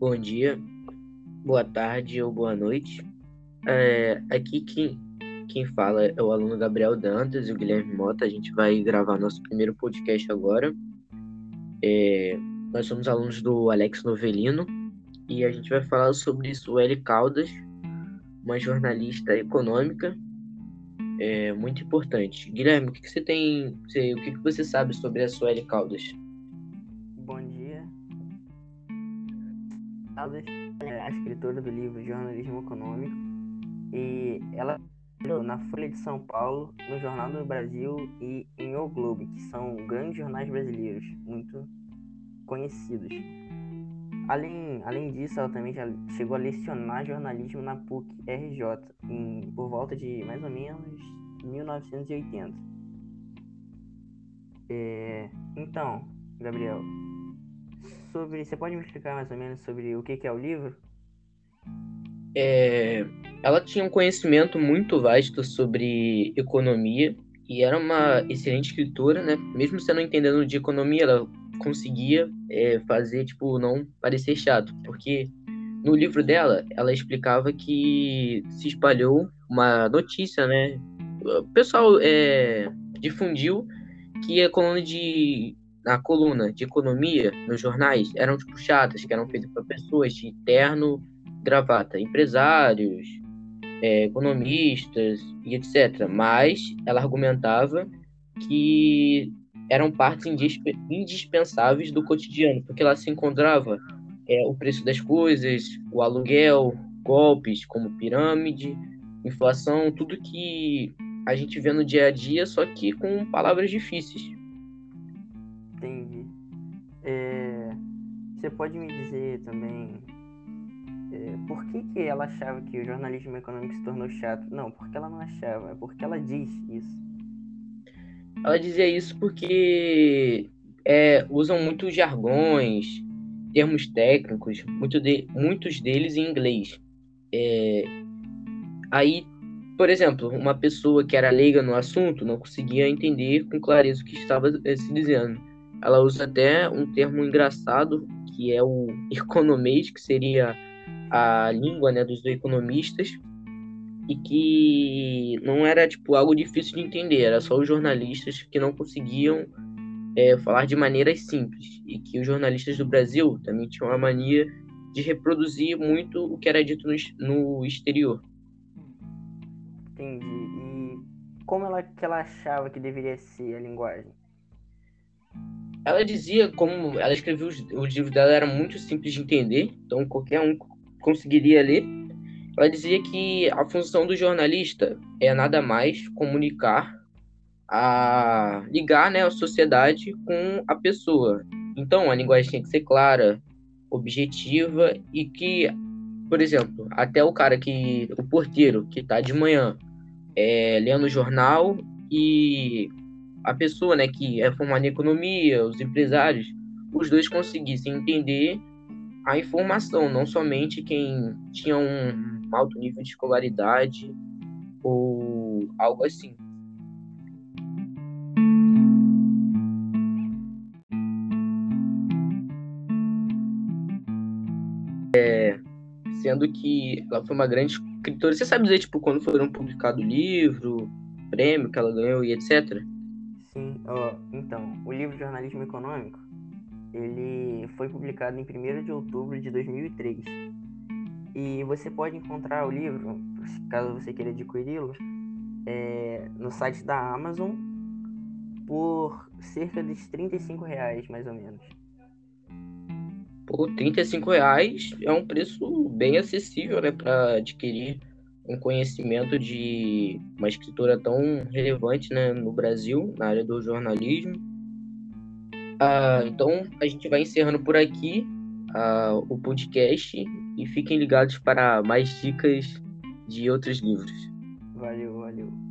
bom dia, boa tarde ou boa noite. É, aqui quem, quem fala é o aluno Gabriel Dantas e o Guilherme Mota. A gente vai gravar nosso primeiro podcast agora. É, nós somos alunos do Alex Novelino e a gente vai falar sobre Sueli Caldas, uma jornalista econômica é, muito importante. Guilherme, o que, que você tem, o que, que você sabe sobre a Sueli Caldas? Bom dia. É a escritora do livro Jornalismo Econômico e ela na Folha de São Paulo, no Jornal do Brasil e em O Globo, que são grandes jornais brasileiros, muito conhecidos. Além, além disso, ela também já chegou a lecionar jornalismo na PUC RJ em, por volta de mais ou menos 1980. É, então, Gabriel, sobre, você pode me explicar mais ou menos sobre o que, que é o livro? É, ela tinha um conhecimento muito vasto sobre economia e era uma excelente escritora, né? Mesmo você não entendendo de economia, ela conseguia é, fazer, tipo, não parecer chato, porque no livro dela, ela explicava que se espalhou uma notícia, né? O pessoal é, difundiu que a coluna de a coluna de economia nos jornais eram tipo chatas, que eram feitas para pessoas de terno gravata, empresários, é, economistas e etc. Mas ela argumentava que eram partes indispensáveis do cotidiano, porque lá se encontrava é, o preço das coisas, o aluguel, golpes como pirâmide, inflação, tudo que a gente vê no dia a dia, só que com palavras difíceis. Entendi. É, você pode me dizer também é, por que, que ela achava que o jornalismo econômico se tornou chato? Não, porque ela não achava, é porque ela diz isso. Ela dizia isso porque é, usam muitos jargões, termos técnicos, muito de, muitos deles em inglês. É, aí, por exemplo, uma pessoa que era leiga no assunto não conseguia entender com clareza o que estava é, se dizendo. Ela usa até um termo engraçado, que é o economês, que seria a língua né, dos economistas e que não era tipo algo difícil de entender, era só os jornalistas que não conseguiam é, falar de maneiras simples e que os jornalistas do Brasil também tinham a mania de reproduzir muito o que era dito no, no exterior. Entendi. E como ela que ela achava que deveria ser a linguagem? Ela dizia como ela escreveu os, os livros dela eram muito simples de entender, então qualquer um conseguiria ler. Ela dizia que a função do jornalista é nada mais comunicar, a ligar né, a sociedade com a pessoa. Então, a linguagem tem que ser clara, objetiva e que, por exemplo, até o cara que, o porteiro que está de manhã é, lendo o jornal e a pessoa né, que é formada em economia, os empresários, os dois conseguissem entender a informação, não somente quem tinha um alto nível de escolaridade ou algo assim. É, sendo que ela foi uma grande escritora. Você sabe dizer, tipo, quando foram publicado o livro, prêmio que ela ganhou e etc? Então, o livro Jornalismo Econômico ele foi publicado em 1 de outubro de 2003. E você pode encontrar o livro, caso você queira adquiri-lo, é, no site da Amazon por cerca de 35 reais, mais ou menos. Pô, 35 reais é um preço bem acessível, né, para adquirir um conhecimento de uma escritora tão relevante, né, no Brasil, na área do jornalismo. Ah, então a gente vai encerrando por aqui ah, o podcast e fiquem ligados para mais dicas de outros livros. Valeu, valeu.